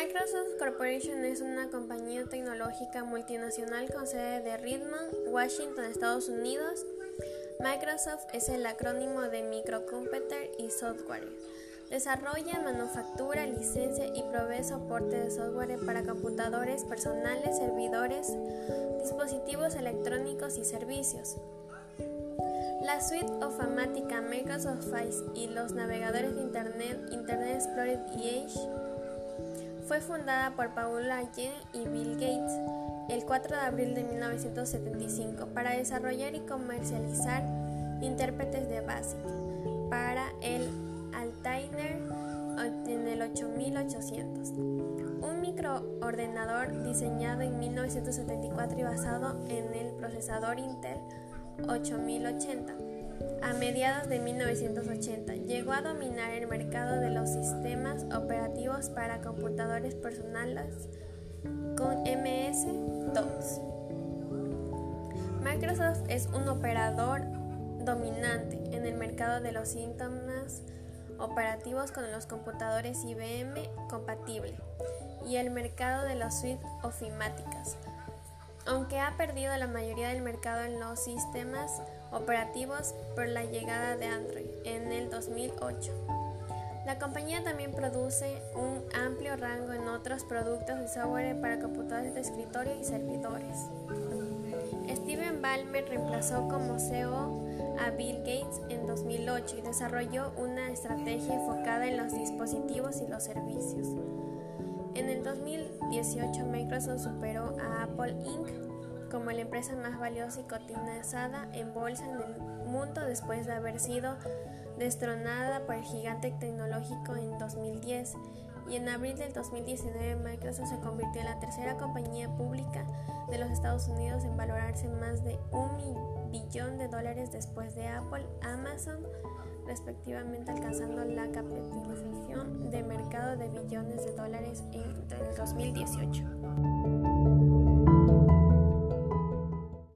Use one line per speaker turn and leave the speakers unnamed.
Microsoft Corporation es una compañía tecnológica multinacional con sede de Redmond, Washington, Estados Unidos. Microsoft es el acrónimo de Microcomputer y Software. Desarrolla, manufactura, licencia y provee soporte de software para computadores personales, servidores, dispositivos electrónicos y servicios. La suite ofamática Microsoft Office y los navegadores de Internet, Internet Explorer y Edge, fue fundada por Paula Allen y Bill Gates el 4 de abril de 1975 para desarrollar y comercializar intérpretes de BASIC para el Altair en el 8800, un microordenador diseñado en 1974 y basado en el procesador Intel 8080. A mediados de 1980 llegó a dominar el mercado de los sistemas operativos para computadores personales con MS-DOS. Microsoft es un operador dominante en el mercado de los sistemas operativos con los computadores IBM compatible y el mercado de las suites ofimáticas, aunque ha perdido la mayoría del mercado en los sistemas operativos por la llegada de Android en el 2008. La compañía también produce un amplio rango en otros productos de software para computadores de escritorio y servidores. Steven Ballmer reemplazó como CEO a Bill Gates en 2008 y desarrolló una estrategia enfocada en los dispositivos y los servicios. En el 2018 Microsoft superó a Apple Inc. como la empresa más valiosa y cotizada en bolsa en el mundo después de haber sido destronada por el gigante tecnológico en 2010 y en abril del 2019 Microsoft se convirtió en la tercera compañía pública de los Estados Unidos en valorarse más de un billón de después de Apple, Amazon, respectivamente alcanzando la capitalización de mercado de billones de dólares en el 2018.